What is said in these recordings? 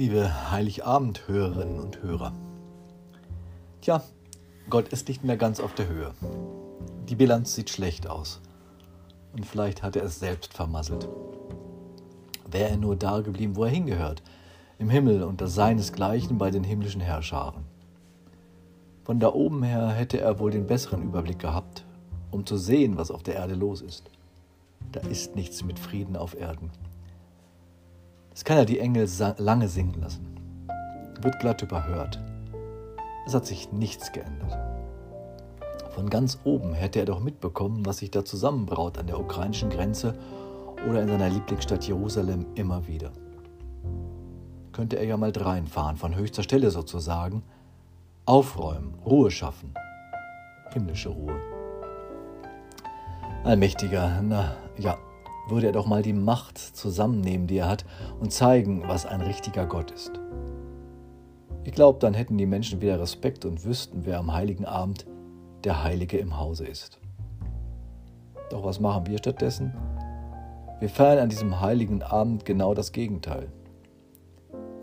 Liebe Heiligabend-Hörerinnen und Hörer. Tja, Gott ist nicht mehr ganz auf der Höhe. Die Bilanz sieht schlecht aus. Und vielleicht hat er es selbst vermasselt. Wäre er nur da geblieben, wo er hingehört, im Himmel unter seinesgleichen bei den himmlischen Herrscharen. Von da oben her hätte er wohl den besseren Überblick gehabt, um zu sehen, was auf der Erde los ist. Da ist nichts mit Frieden auf Erden. Das kann er die Engel lange singen lassen. Wird glatt überhört. Es hat sich nichts geändert. Von ganz oben hätte er doch mitbekommen, was sich da zusammenbraut an der ukrainischen Grenze oder in seiner Lieblingsstadt Jerusalem immer wieder. Könnte er ja mal dreinfahren, von höchster Stelle sozusagen, aufräumen, Ruhe schaffen, himmlische Ruhe. Allmächtiger, na ja, würde er doch mal die Macht zusammennehmen, die er hat, und zeigen, was ein richtiger Gott ist. Ich glaube, dann hätten die Menschen wieder Respekt und wüssten, wer am heiligen Abend der Heilige im Hause ist. Doch was machen wir stattdessen? Wir feiern an diesem heiligen Abend genau das Gegenteil.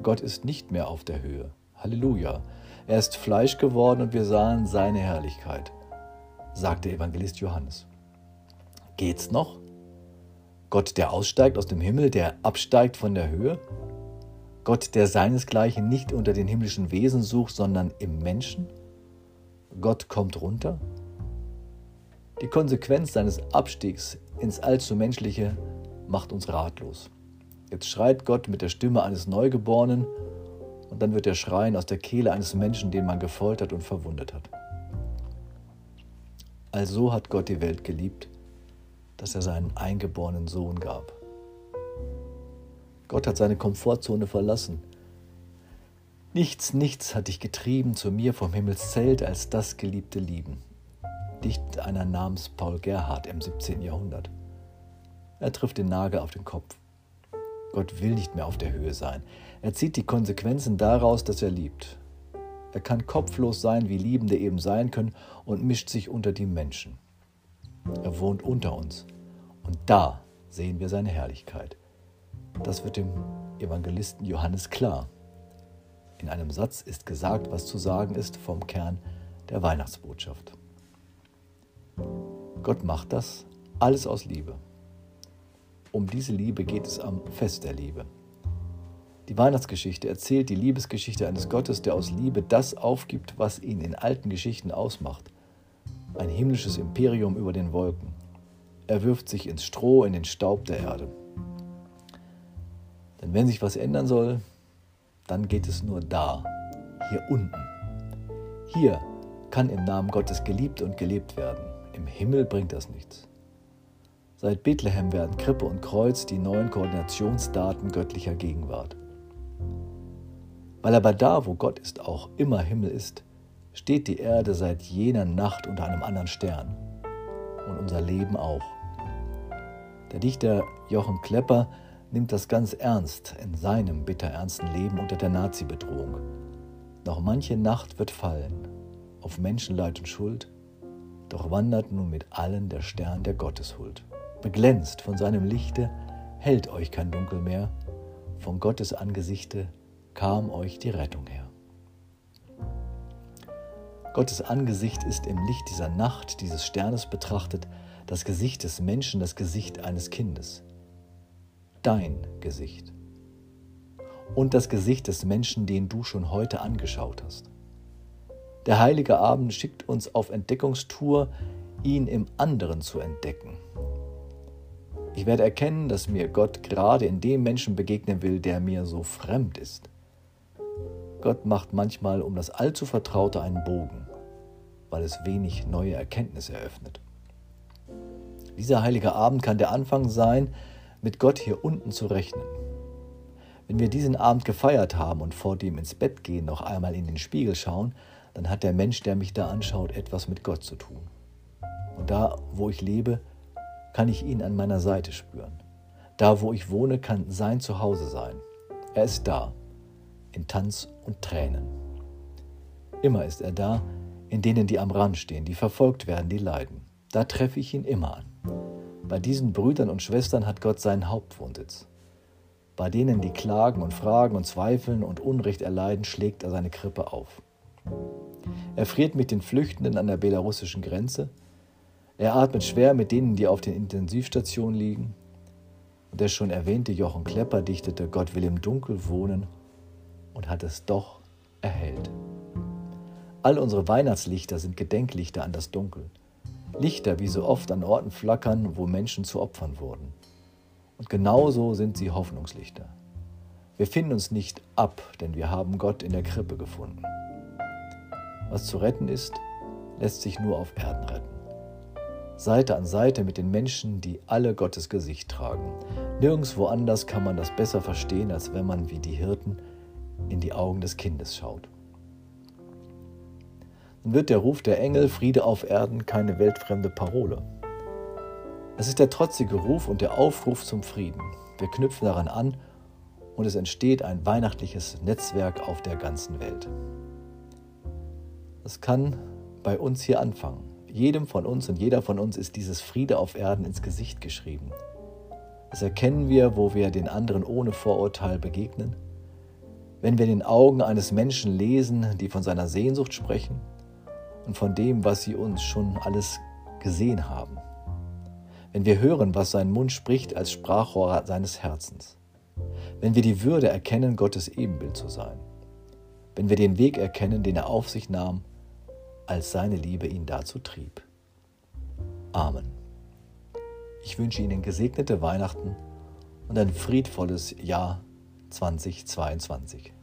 Gott ist nicht mehr auf der Höhe. Halleluja. Er ist Fleisch geworden und wir sahen seine Herrlichkeit, sagt der Evangelist Johannes. Geht's noch? Gott, der aussteigt aus dem Himmel, der absteigt von der Höhe? Gott, der seinesgleichen nicht unter den himmlischen Wesen sucht, sondern im Menschen? Gott kommt runter? Die Konsequenz seines Abstiegs ins allzu Menschliche macht uns ratlos. Jetzt schreit Gott mit der Stimme eines Neugeborenen und dann wird der Schreien aus der Kehle eines Menschen, den man gefoltert und verwundet hat. Also hat Gott die Welt geliebt, dass er seinen eingeborenen Sohn gab. Gott hat seine Komfortzone verlassen. Nichts, nichts hat dich getrieben zu mir vom Himmelszelt als das geliebte Lieben. Dicht einer namens Paul Gerhard im 17. Jahrhundert. Er trifft den Nagel auf den Kopf. Gott will nicht mehr auf der Höhe sein. Er zieht die Konsequenzen daraus, dass er liebt. Er kann kopflos sein, wie Liebende eben sein können, und mischt sich unter die Menschen. Er wohnt unter uns. Und da sehen wir seine Herrlichkeit. Das wird dem Evangelisten Johannes klar. In einem Satz ist gesagt, was zu sagen ist vom Kern der Weihnachtsbotschaft. Gott macht das alles aus Liebe. Um diese Liebe geht es am Fest der Liebe. Die Weihnachtsgeschichte erzählt die Liebesgeschichte eines Gottes, der aus Liebe das aufgibt, was ihn in alten Geschichten ausmacht. Ein himmlisches Imperium über den Wolken. Er wirft sich ins Stroh, in den Staub der Erde. Denn wenn sich was ändern soll, dann geht es nur da, hier unten. Hier kann im Namen Gottes geliebt und gelebt werden. Im Himmel bringt das nichts. Seit Bethlehem werden Krippe und Kreuz die neuen Koordinationsdaten göttlicher Gegenwart. Weil aber da, wo Gott ist, auch immer Himmel ist, steht die Erde seit jener Nacht unter einem anderen Stern. Und unser Leben auch. Der Dichter Jochen Klepper nimmt das ganz ernst in seinem bitterernsten Leben unter der Nazi-Bedrohung. Noch manche Nacht wird fallen, auf Menschenleid und Schuld, doch wandert nun mit allen der Stern der Gotteshuld. Beglänzt von seinem Lichte hält euch kein Dunkel mehr, von Gottes Angesichte kam euch die Rettung her. Gottes Angesicht ist im Licht dieser Nacht, dieses Sternes betrachtet, das Gesicht des Menschen, das Gesicht eines Kindes. Dein Gesicht. Und das Gesicht des Menschen, den du schon heute angeschaut hast. Der heilige Abend schickt uns auf Entdeckungstour, ihn im anderen zu entdecken. Ich werde erkennen, dass mir Gott gerade in dem Menschen begegnen will, der mir so fremd ist. Gott macht manchmal um das allzu Vertraute einen Bogen, weil es wenig neue Erkenntnis eröffnet. Dieser heilige Abend kann der Anfang sein, mit Gott hier unten zu rechnen. Wenn wir diesen Abend gefeiert haben und vor dem ins Bett gehen noch einmal in den Spiegel schauen, dann hat der Mensch, der mich da anschaut, etwas mit Gott zu tun. Und da, wo ich lebe, kann ich ihn an meiner Seite spüren. Da, wo ich wohne, kann sein Zuhause sein. Er ist da, in Tanz und Tränen. Immer ist er da, in denen, die am Rand stehen, die verfolgt werden, die leiden. Da treffe ich ihn immer an. Bei diesen Brüdern und Schwestern hat Gott seinen Hauptwohnsitz. Bei denen, die klagen und fragen und zweifeln und Unrecht erleiden, schlägt er seine Krippe auf. Er friert mit den Flüchtenden an der belarussischen Grenze. Er atmet schwer mit denen, die auf den Intensivstationen liegen. Und der schon erwähnte Jochen Klepper dichtete Gott will im Dunkel wohnen und hat es doch erhellt. All unsere Weihnachtslichter sind Gedenklichter an das Dunkel. Lichter, wie so oft an Orten flackern, wo Menschen zu Opfern wurden. Und genauso sind sie Hoffnungslichter. Wir finden uns nicht ab, denn wir haben Gott in der Krippe gefunden. Was zu retten ist, lässt sich nur auf Erden retten. Seite an Seite mit den Menschen, die alle Gottes Gesicht tragen. Nirgendwo anders kann man das besser verstehen, als wenn man wie die Hirten in die Augen des Kindes schaut. Wird der Ruf der Engel Friede auf Erden keine weltfremde Parole. Es ist der trotzige Ruf und der Aufruf zum Frieden. Wir knüpfen daran an und es entsteht ein weihnachtliches Netzwerk auf der ganzen Welt. Es kann bei uns hier anfangen. Jedem von uns und jeder von uns ist dieses Friede auf Erden ins Gesicht geschrieben. Das erkennen wir, wo wir den anderen ohne Vorurteil begegnen, wenn wir in den Augen eines Menschen lesen, die von seiner Sehnsucht sprechen und von dem, was sie uns schon alles gesehen haben. Wenn wir hören, was sein Mund spricht als Sprachrohr seines Herzens. Wenn wir die Würde erkennen, Gottes Ebenbild zu sein. Wenn wir den Weg erkennen, den er auf sich nahm, als seine Liebe ihn dazu trieb. Amen. Ich wünsche Ihnen gesegnete Weihnachten und ein friedvolles Jahr 2022.